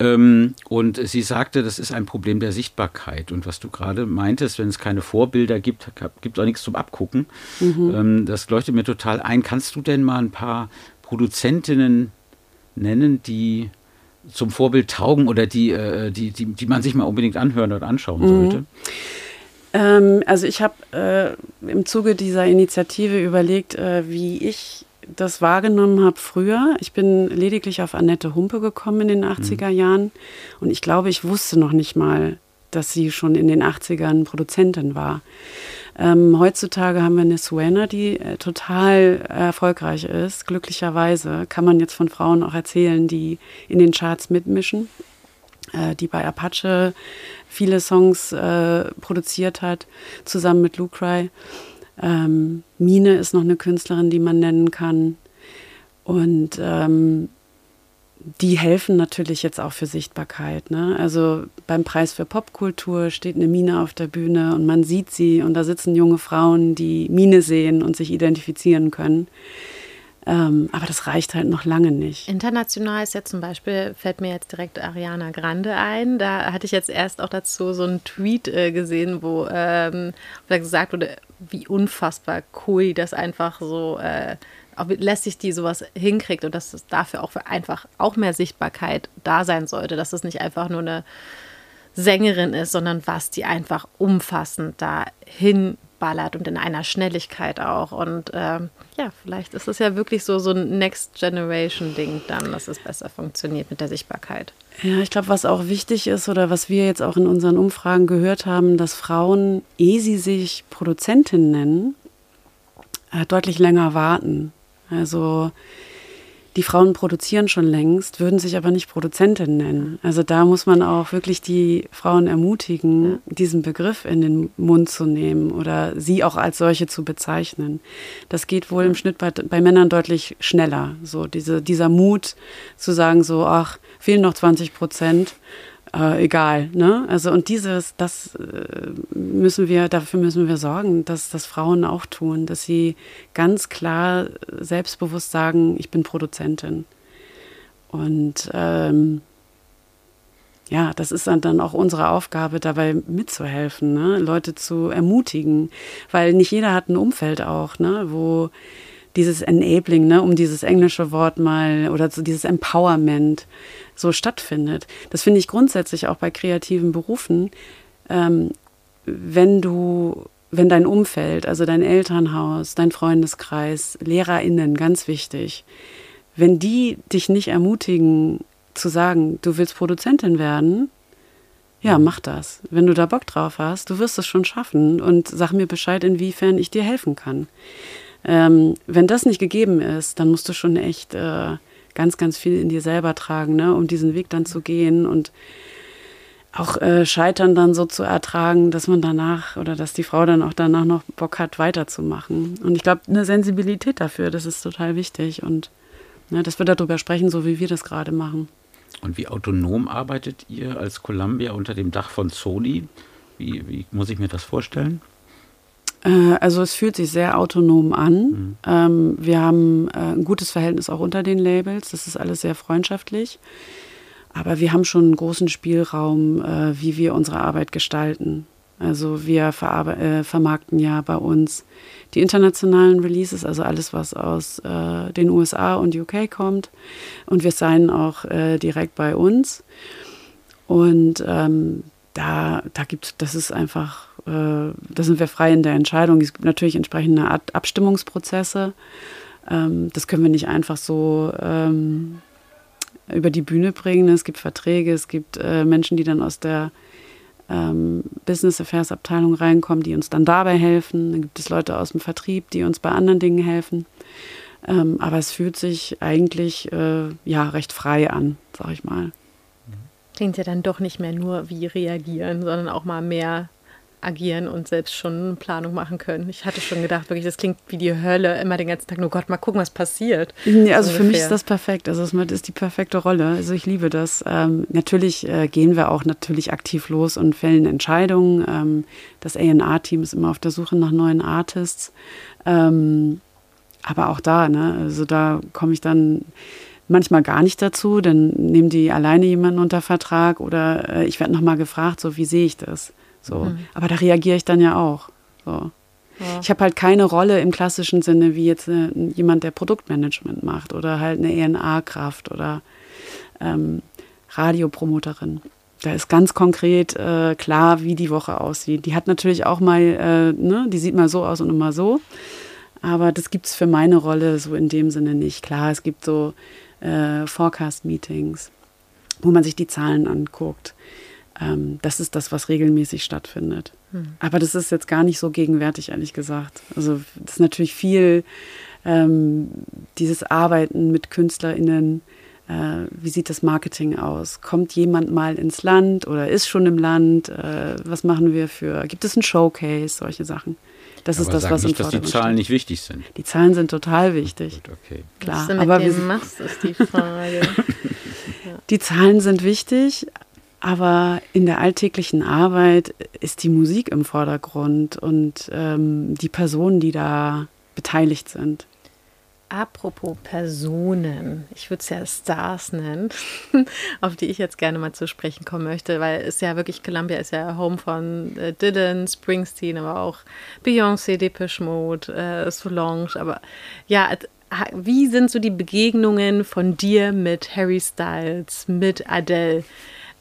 Ähm, und sie sagte, das ist ein Problem der Sichtbarkeit. Und was du gerade meintest, wenn es keine Vorbilder gibt, gibt es auch nichts zum Abgucken. Mhm. Ähm, das leuchtet mir total ein. Kannst du denn mal ein paar Produzentinnen nennen, die zum Vorbild taugen oder die, äh, die, die, die man sich mal unbedingt anhören oder anschauen mhm. sollte? Ähm, also ich habe äh, im Zuge dieser Initiative überlegt, äh, wie ich das wahrgenommen habe früher. Ich bin lediglich auf Annette Humpe gekommen in den 80er mhm. Jahren und ich glaube, ich wusste noch nicht mal, dass sie schon in den 80ern Produzentin war. Ähm, heutzutage haben wir eine Suena, die äh, total erfolgreich ist. Glücklicherweise kann man jetzt von Frauen auch erzählen, die in den Charts mitmischen, äh, die bei Apache viele Songs äh, produziert hat, zusammen mit Lucry. Ähm, Mine ist noch eine Künstlerin, die man nennen kann. Und ähm, die helfen natürlich jetzt auch für Sichtbarkeit. Ne? Also beim Preis für Popkultur steht eine Mine auf der Bühne und man sieht sie und da sitzen junge Frauen, die Mine sehen und sich identifizieren können. Ähm, aber das reicht halt noch lange nicht. International ist ja zum Beispiel, fällt mir jetzt direkt Ariana Grande ein. Da hatte ich jetzt erst auch dazu so einen Tweet äh, gesehen, wo ähm, gesagt wurde, wie unfassbar cool das einfach so äh, lässig die sowas hinkriegt und dass es dafür auch für einfach auch mehr Sichtbarkeit da sein sollte, dass es nicht einfach nur eine Sängerin ist, sondern was die einfach umfassend da hinballert und in einer Schnelligkeit auch. Und ähm, ja, vielleicht ist es ja wirklich so, so ein Next Generation-Ding dann, dass es besser funktioniert mit der Sichtbarkeit. Ja, ich glaube, was auch wichtig ist oder was wir jetzt auch in unseren Umfragen gehört haben, dass Frauen, ehe sie sich Produzentin nennen, äh, deutlich länger warten. Also die Frauen produzieren schon längst, würden sich aber nicht Produzentin nennen. Also da muss man auch wirklich die Frauen ermutigen, diesen Begriff in den Mund zu nehmen oder sie auch als solche zu bezeichnen. Das geht wohl im Schnitt bei, bei Männern deutlich schneller. So diese, dieser Mut zu sagen, so, ach, fehlen noch 20 Prozent äh, egal. Ne? Also und dieses, das äh, müssen wir, dafür müssen wir sorgen, dass das Frauen auch tun, dass sie ganz klar selbstbewusst sagen, ich bin Produzentin. Und ähm, ja, das ist dann auch unsere Aufgabe, dabei mitzuhelfen, ne? Leute zu ermutigen, weil nicht jeder hat ein Umfeld auch, ne? wo dieses Enabling, ne, um dieses englische Wort mal oder so dieses Empowerment so stattfindet. Das finde ich grundsätzlich auch bei kreativen Berufen. Ähm, wenn du, wenn dein Umfeld, also dein Elternhaus, dein Freundeskreis, LehrerInnen, ganz wichtig, wenn die dich nicht ermutigen zu sagen, du willst Produzentin werden, ja, mach das. Wenn du da Bock drauf hast, du wirst es schon schaffen und sag mir Bescheid, inwiefern ich dir helfen kann. Ähm, wenn das nicht gegeben ist, dann musst du schon echt äh, ganz, ganz viel in dir selber tragen, ne, um diesen Weg dann zu gehen und auch äh, Scheitern dann so zu ertragen, dass man danach oder dass die Frau dann auch danach noch Bock hat, weiterzumachen. Und ich glaube, eine Sensibilität dafür, das ist total wichtig und ne, dass wir darüber sprechen, so wie wir das gerade machen. Und wie autonom arbeitet ihr als Columbia unter dem Dach von Sony? Wie, wie muss ich mir das vorstellen? Äh, also es fühlt sich sehr autonom an. Mhm. Ähm, wir haben äh, ein gutes Verhältnis auch unter den Labels. Das ist alles sehr freundschaftlich. Aber wir haben schon einen großen Spielraum, äh, wie wir unsere Arbeit gestalten. Also wir vermarkten ja bei uns die internationalen Releases, also alles, was aus den USA und UK kommt. Und wir signen auch direkt bei uns. Und ähm, da, da gibt das ist einfach äh, da sind wir frei in der Entscheidung. Es gibt natürlich entsprechende Abstimmungsprozesse. Ähm, das können wir nicht einfach so ähm, über die Bühne bringen. Es gibt Verträge, es gibt äh, Menschen, die dann aus der ähm, Business Affairs Abteilung reinkommen, die uns dann dabei helfen. Dann gibt es Leute aus dem Vertrieb, die uns bei anderen Dingen helfen. aber es fühlt sich eigentlich äh, ja recht frei an, sag ich mal. Klingt ja dann doch nicht mehr nur wie reagieren, sondern auch mal mehr agieren und selbst schon eine Planung machen können. Ich hatte schon gedacht, wirklich, das klingt wie die Hölle, immer den ganzen Tag, nur Gott, mal gucken, was passiert. Ja, also so für mich ist das perfekt. Also es ist die perfekte Rolle. Also ich liebe das. Ähm, natürlich äh, gehen wir auch natürlich aktiv los und fällen Entscheidungen. Ähm, das A&R-Team ist immer auf der Suche nach neuen Artists. Ähm, aber auch da, ne, also da komme ich dann manchmal gar nicht dazu, dann nehmen die alleine jemanden unter Vertrag oder äh, ich werde nochmal gefragt, so wie sehe ich das? So. Mhm. Aber da reagiere ich dann ja auch. So. Ja. Ich habe halt keine Rolle im klassischen Sinne wie jetzt äh, jemand, der Produktmanagement macht oder halt eine ENA-Kraft oder ähm, Radiopromoterin. Da ist ganz konkret äh, klar, wie die Woche aussieht. Die hat natürlich auch mal, äh, ne, die sieht mal so aus und immer so. Aber das gibt es für meine Rolle so in dem Sinne nicht. Klar, es gibt so äh, Forecast-Meetings, wo man sich die Zahlen anguckt. Ähm, das ist das, was regelmäßig stattfindet. Hm. Aber das ist jetzt gar nicht so gegenwärtig, ehrlich gesagt. Also das ist natürlich viel ähm, dieses Arbeiten mit KünstlerInnen. Äh, wie sieht das Marketing aus? Kommt jemand mal ins Land oder ist schon im Land? Äh, was machen wir für, gibt es ein Showcase, solche Sachen? Das Aber ist das, sag was nicht, im dass die Zahlen steht. nicht wichtig sind. Die Zahlen sind total wichtig. Gut, okay. Klar, Was du mit aber denen machst, ist die Frage. [laughs] Die Zahlen sind wichtig, aber in der alltäglichen Arbeit ist die Musik im Vordergrund und ähm, die Personen, die da beteiligt sind. Apropos Personen, ich würde es ja Stars nennen, [laughs] auf die ich jetzt gerne mal zu sprechen kommen möchte, weil es ja wirklich, Columbia ist ja Home von äh, Dylan, Springsteen, aber auch Beyoncé, Depeche Mode, äh, Solange, aber ja, wie sind so die Begegnungen von dir mit Harry Styles, mit Adele?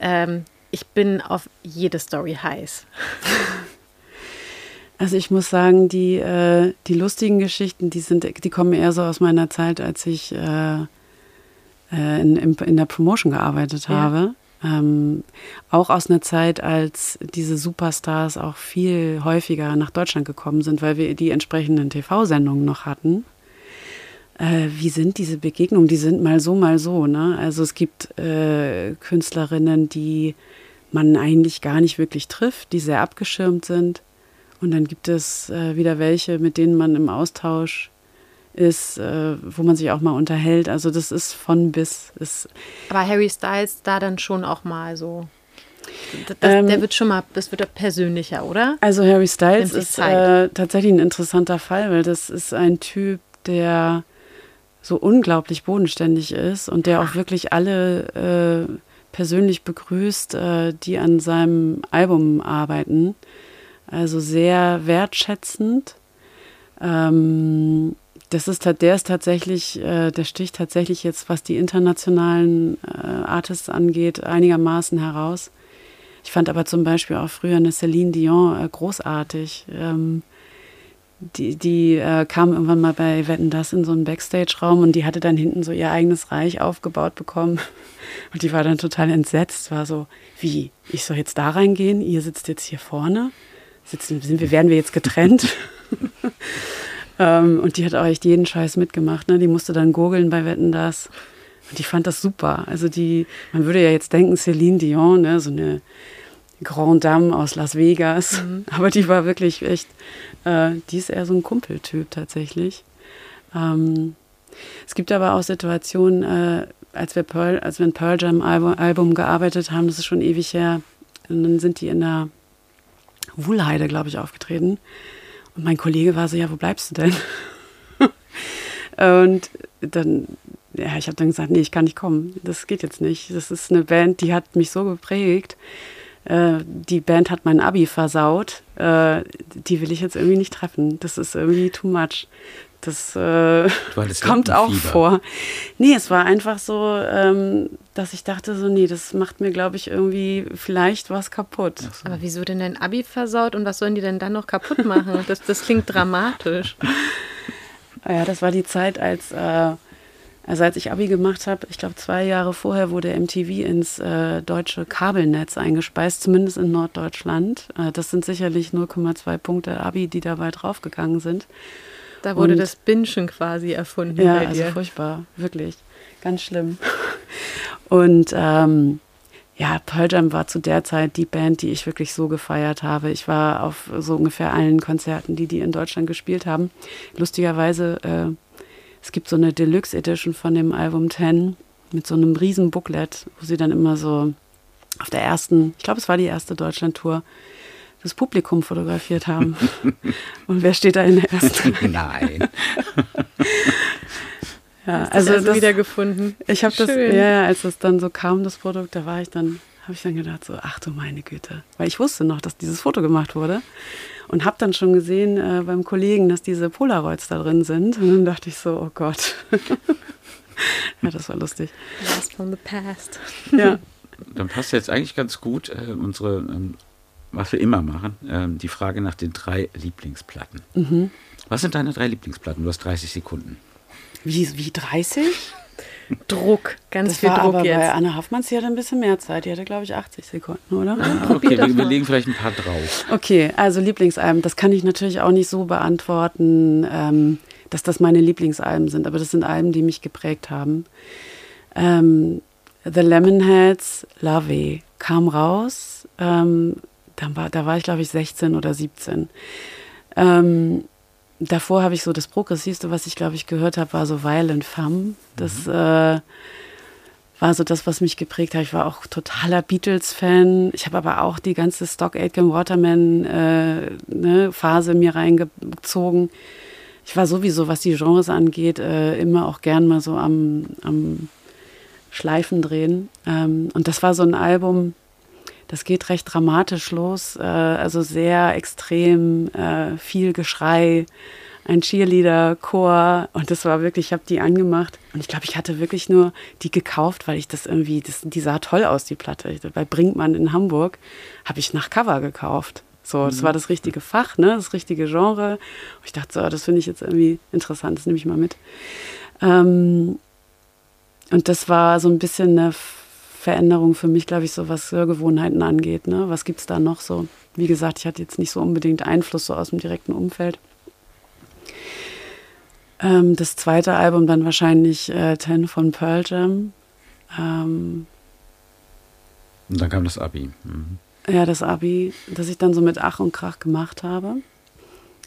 Ähm, ich bin auf jede Story heiß. [laughs] Also ich muss sagen, die, äh, die lustigen Geschichten, die sind, die kommen eher so aus meiner Zeit, als ich äh, äh, in, in, in der Promotion gearbeitet Ja. habe. Ähm, auch aus einer Zeit, als diese Superstars auch viel häufiger nach Deutschland gekommen sind, weil wir die entsprechenden TV-Sendungen noch hatten. Äh, wie sind diese Begegnungen? Die sind mal so, mal so. Ne? Also es gibt äh, Künstlerinnen, die man eigentlich gar nicht wirklich trifft, die sehr abgeschirmt sind. Und dann gibt es äh, wieder welche, mit denen man im Austausch ist, äh, wo man sich auch mal unterhält. Also das ist von bis. Ist, Aber Harry Styles da dann schon auch mal so. Das, Ähm, der wird schon mal, das wird ja persönlicher, oder? also Harry Styles ist äh, tatsächlich ein interessanter Fall, weil das ist ein Typ, der so unglaublich bodenständig ist und der auch wirklich alle äh, persönlich begrüßt, äh, die an seinem Album arbeiten. Also sehr wertschätzend. Ähm, das ist, der ist tatsächlich, äh, der sticht tatsächlich jetzt, was die internationalen äh, Artists angeht, einigermaßen heraus. Ich fand aber zum Beispiel auch früher eine Celine Dion äh, großartig. Ähm, die die äh, kam irgendwann mal bei Wetten das in so einen Backstage-Raum und die hatte dann hinten so ihr eigenes Reich aufgebaut bekommen. [laughs] Und die war dann total entsetzt, war so, wie, ich soll jetzt da reingehen, ihr sitzt jetzt hier vorne, sitzen, sind wir, werden wir jetzt getrennt? [laughs] ähm, und die hat auch echt jeden Scheiß mitgemacht, ne? Die musste dann gurgeln bei Wetten das. Und die fand das super. Also die, man würde ja jetzt denken, Celine Dion, ne, so eine Grand Dame aus Las Vegas. [laughs] Aber die war wirklich echt, äh, die ist eher so ein Kumpeltyp tatsächlich. Ähm, es gibt aber auch Situationen, äh, als wir Pearl, als wir ein Pearl Jam Album, Album gearbeitet haben, das ist schon ewig her, und dann sind die in der Wuhlheide, glaube ich, aufgetreten. Und mein Kollege war so, ja, wo bleibst du denn? [laughs] und dann, ja, ich habe dann gesagt, nee, ich kann nicht kommen. Das geht jetzt nicht. Das ist eine Band, die hat mich so geprägt. Äh, die Band hat mein Abi versaut. Äh, die will ich jetzt irgendwie nicht treffen. Das ist irgendwie too much. Das äh, [laughs] kommt auch vor. Nee, es war einfach so, ähm, dass ich dachte so, nee, das macht mir, glaube ich, irgendwie vielleicht was kaputt. Aber wieso denn dein Abi versaut und was sollen die denn dann noch kaputt machen? Das, das klingt dramatisch. [laughs] Ja, das war die Zeit, als, äh, also als ich Abi gemacht habe. Ich glaube, zwei Jahre vorher wurde MTV ins äh, deutsche Kabelnetz eingespeist, zumindest in Norddeutschland. Äh, das sind sicherlich 0,2 Punkte Abi, die dabei draufgegangen sind. Da wurde Und- das Bingen quasi erfunden Ja, also furchtbar, wirklich. Ganz schlimm. [laughs] Und ähm, ja, Pearl Jam war zu der Zeit die Band, die ich wirklich so gefeiert habe. Ich war auf so ungefähr allen Konzerten, die die in Deutschland gespielt haben. Lustigerweise, äh, es gibt so eine Deluxe Edition von dem Album 10 mit so einem riesen Booklet, wo sie dann immer so auf der ersten, ich glaube, es war die erste Deutschland-Tour, das Publikum fotografiert haben. [laughs] Und wer steht da in der ersten? Nein. [laughs] Ja, also also das, wiedergefunden. Ich habe das, ja, als es dann so kam, das Produkt, da war ich dann, habe ich dann gedacht, so, ach du meine Güte. Weil ich wusste noch, dass dieses Foto gemacht wurde. Und habe dann schon gesehen äh, beim Kollegen, dass diese Polaroids da drin sind. Und dann dachte ich so, oh Gott. [laughs] ja, das war lustig. Blast from the past. Ja. Dann passt jetzt eigentlich ganz gut äh, unsere, ähm, was wir immer machen, ähm, die Frage nach den drei Lieblingsplatten. Mhm. Was sind deine drei Lieblingsplatten? Du hast 30 Sekunden. Wie, wie 30? Druck, ganz Das viel war Druck aber bei jetzt. Anne Hoffmanns, die hatte ein bisschen mehr Zeit. Die hatte, glaube ich, 80 Sekunden, oder? Ah, probier okay, wir, legen vielleicht ein paar drauf. Okay, also Lieblingsalben, das kann ich natürlich auch nicht so beantworten, ähm, dass das meine Lieblingsalben sind, aber das sind Alben, die mich geprägt haben. Ähm, The Lemonheads, Lovey, kam raus, ähm, da, war, da war ich glaube ich 16 oder 17. Ähm, davor habe ich so das Progressivste, was ich glaube ich gehört habe, war so Violent Femme. Das mhm. äh, war so das, was mich geprägt hat. Ich war auch totaler Beatles-Fan. Ich habe aber auch die ganze Stock Aitken Waterman äh, ne, mir reingezogen. Ich war sowieso, was die Genres angeht, äh, immer auch gern mal so am, am Schleifen drehen. Ähm, und das war so ein Album, das geht recht dramatisch los, äh, also sehr extrem, äh, viel Geschrei, ein Cheerleader-Chor und das war wirklich, ich habe die angemacht und ich glaube, ich hatte wirklich nur die gekauft, weil ich das irgendwie, das, die sah toll aus, die Platte. Bei Brinkmann in Hamburg habe ich nach Cover gekauft. So, das mhm. war das richtige Fach, ne, das richtige Genre. Und ich dachte so, das finde ich jetzt irgendwie interessant, das nehme ich mal mit. Ähm, und das war so ein bisschen eine Veränderung für mich, glaube ich, so was Hörgewohnheiten angeht. Ne? Was gibt es da noch so? Wie gesagt, ich hatte jetzt nicht so unbedingt Einfluss so aus dem direkten Umfeld. Ähm, das zweite Album dann wahrscheinlich äh, Ten von Pearl Jam. Ähm, und dann kam das Abi. Mhm. Ja, das Abi, das ich dann so mit Ach und Krach gemacht habe.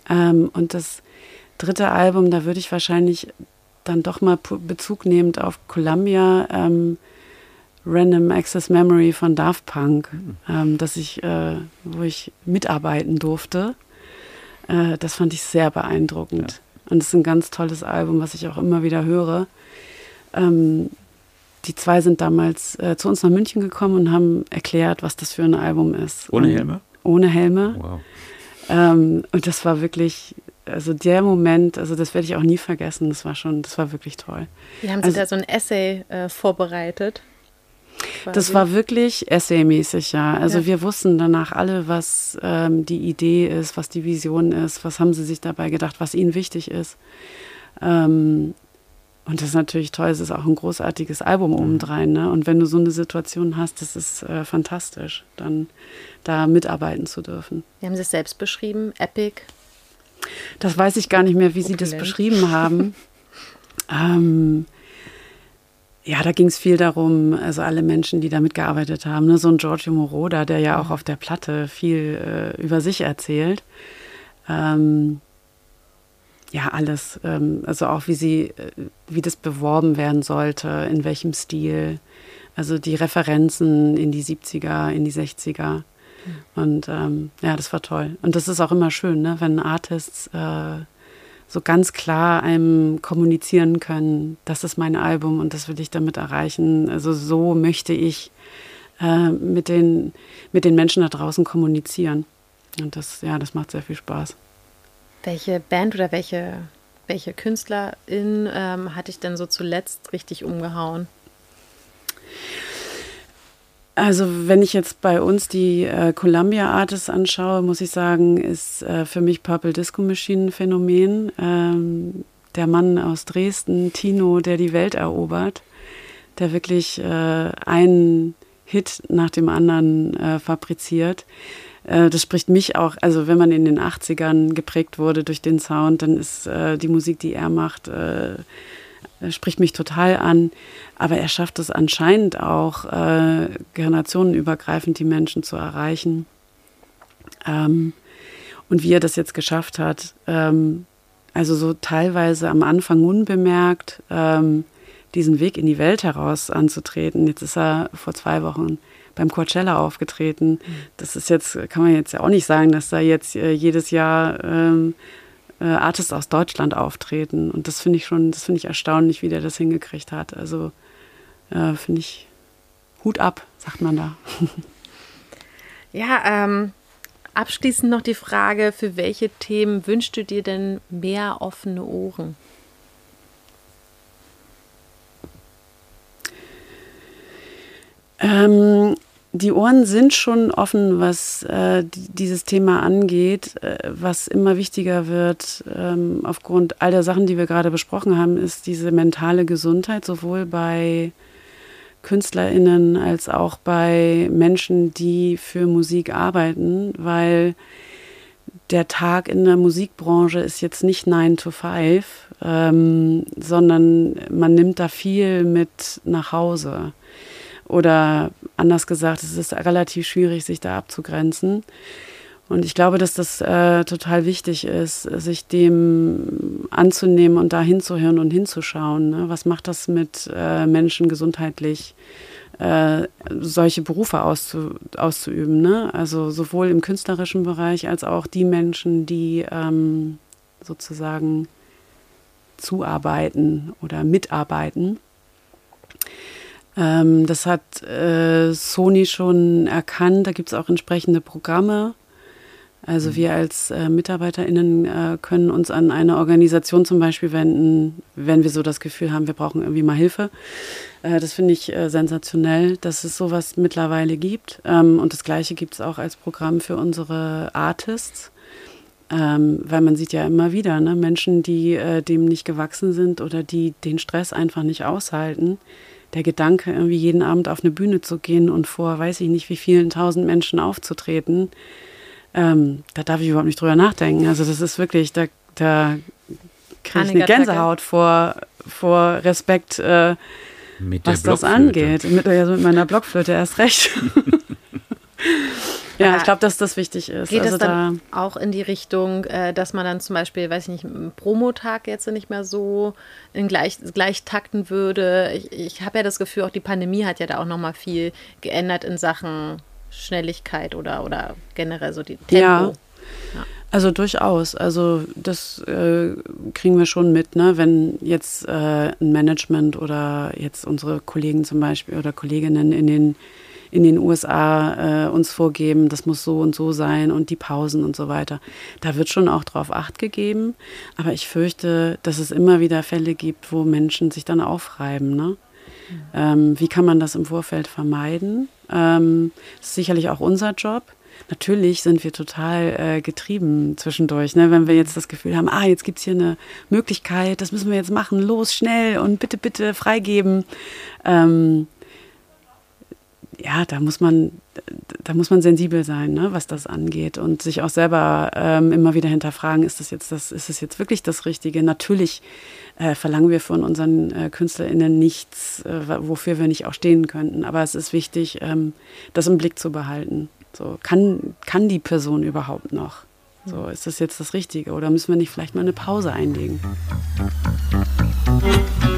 Ähm, und das dritte Album, da würde ich wahrscheinlich dann doch mal Bezug nehmend auf Columbia. Ähm, Random Access Memory von Daft Punk, mhm. ähm, dass ich, äh, wo ich mitarbeiten durfte. Äh, das fand ich sehr beeindruckend. Ja. Und es ist ein ganz tolles Album, was ich auch immer wieder höre. Ähm, die zwei sind damals äh, zu uns nach München gekommen und haben erklärt, was das für ein Album ist. Ohne Helme? ohne Helme. Wow. Ähm, und das war wirklich, also der Moment, also das werde ich auch nie vergessen. Das war schon, das war wirklich toll. Wie haben Sie also, da so ein Essay äh, vorbereitet? Quasi. Das war wirklich essaymäßig, ja. Also ja. wir wussten danach alle, was ähm, die Idee ist, was die Vision ist, was haben sie sich dabei gedacht, was ihnen wichtig ist. Ähm, und das ist natürlich toll, es ist auch ein großartiges Album mhm. obendrein. Ne? Und wenn du so eine Situation hast, das ist äh, fantastisch, dann da mitarbeiten zu dürfen. Wie haben Sie es selbst beschrieben? Epic? Das weiß ich gar nicht mehr, wie Opulent. Sie das beschrieben haben. [laughs] ähm, ja, da ging es viel darum, also alle Menschen, die damit gearbeitet haben, ne? so ein Giorgio Moroder, der ja auch auf der Platte viel äh, über sich erzählt. Ähm, ja, alles. Ähm, also auch wie sie, äh, wie das beworben werden sollte, in welchem Stil. Also die Referenzen in die 70er, in die 60er. Und ähm, ja, das war toll. Und das ist auch immer schön, ne? wenn Artists äh, so ganz klar einem kommunizieren können, das ist mein Album und das will ich damit erreichen. Also so möchte ich äh, mit, den, mit den Menschen da draußen kommunizieren. Und das, ja, das macht sehr viel Spaß. Welche Band oder welche, welche Künstlerin ähm, hatte ich denn so zuletzt richtig umgehauen? Also wenn ich jetzt bei uns die äh, Columbia Artists anschaue, muss ich sagen, ist äh, für mich Purple Disco Machine ein Phänomen. Ähm, der Mann aus Dresden, Tino, der die Welt erobert, der wirklich äh, einen Hit nach dem anderen äh, fabriziert. Äh, das spricht mich auch, also wenn man in den 80ern geprägt wurde durch den Sound, dann ist äh, die Musik, die er macht, spricht mich total an. Aber er schafft es anscheinend auch, äh, generationenübergreifend die Menschen zu erreichen. Ähm, und wie er das jetzt geschafft hat, ähm, also so teilweise am Anfang unbemerkt, ähm, diesen Weg in die Welt heraus anzutreten. Jetzt ist er vor zwei Wochen beim Coachella aufgetreten. Das ist jetzt, kann man jetzt ja auch nicht sagen, dass da jetzt äh, jedes Jahr ähm, äh, Artists aus Deutschland auftreten. Und das finde ich schon, das finde ich erstaunlich, wie der das hingekriegt hat. Also äh, finde ich Hut ab, sagt man da. ja, ähm, abschließend noch die Frage, für welche Themen wünschst du dir denn mehr offene Ohren? Ähm, die Ohren sind schon offen, was äh, dieses Thema angeht. Äh, was immer wichtiger wird, ähm, aufgrund all der Sachen, die wir gerade besprochen haben, ist diese mentale Gesundheit, sowohl bei KünstlerInnen als auch bei Menschen, die für Musik arbeiten, weil der Tag in der Musikbranche ist jetzt nicht 9 to 5, ähm, sondern man nimmt da viel mit nach Hause. Oder anders gesagt, es ist relativ schwierig, sich da abzugrenzen. Und ich glaube, dass das äh, total wichtig ist, sich dem anzunehmen und da hinzuhören und hinzuschauen. Ne? Was macht das mit äh, Menschen gesundheitlich, äh, solche Berufe auszu, auszuüben? Ne? Also sowohl im künstlerischen Bereich als auch die Menschen, die ähm, sozusagen zuarbeiten oder mitarbeiten. Ähm, das hat äh, Sony schon erkannt. Da gibt es auch entsprechende Programme also wir als äh, MitarbeiterInnen äh, können uns an eine Organisation zum Beispiel wenden, wenn wir so das Gefühl haben, wir brauchen irgendwie mal Hilfe. Äh, das finde ich äh, sensationell, dass es sowas mittlerweile gibt. Ähm, und das Gleiche gibt es auch als Programm für unsere Artists. Ähm, weil man sieht ja immer wieder ne, Menschen, die äh, dem nicht gewachsen sind oder die den Stress einfach nicht aushalten. Der Gedanke, irgendwie jeden Abend auf eine Bühne zu gehen und vor weiß ich nicht wie vielen tausend Menschen aufzutreten, ähm, da darf ich überhaupt nicht drüber nachdenken. Also das ist wirklich, da, da kriege ich eine Gänsehaut vor, vor Respekt, äh, was das angeht. Mit, also mit meiner Blockflöte erst recht. [laughs] ja, ich glaube, dass das wichtig ist. Geht also es dann da auch in die Richtung, äh, dass man dann zum Beispiel, weiß ich nicht, einen Promotag jetzt nicht mehr so in gleich, gleich takten würde? Ich, ich habe ja das Gefühl, auch die Pandemie hat ja da auch nochmal viel geändert in Sachen Schnelligkeit oder, oder generell so die Tempo. Ja. ja. Also durchaus. Also das äh, kriegen wir schon mit, ne? wenn jetzt äh, ein Management oder jetzt unsere Kollegen zum Beispiel oder Kolleginnen in den, in den USA äh, uns vorgeben, das muss so und so sein und die Pausen und so weiter. Da wird schon auch drauf acht gegeben. Aber ich fürchte, dass es immer wieder Fälle gibt, wo Menschen sich dann aufreiben. Ne? Ähm, wie kann man das im Vorfeld vermeiden? Ähm, ist sicherlich auch unser Job. Natürlich sind wir total äh, getrieben zwischendurch, ne? wenn wir jetzt das Gefühl haben, ah, jetzt gibt es hier eine Möglichkeit, das müssen wir jetzt machen, los, schnell und bitte, bitte freigeben. Ähm, ja, da muss man, da muss man sensibel sein, ne, was das angeht und sich auch selber ähm, immer wieder hinterfragen, ist das jetzt das, ist das jetzt wirklich das Richtige? Natürlich äh, verlangen wir von unseren äh, KünstlerInnen nichts, äh, wofür wir nicht auch stehen könnten. Aber es ist wichtig, ähm, das im Blick zu behalten. So, kann, kann die Person überhaupt noch? So, ist das jetzt das Richtige? Oder müssen wir nicht vielleicht mal eine Pause einlegen? Musik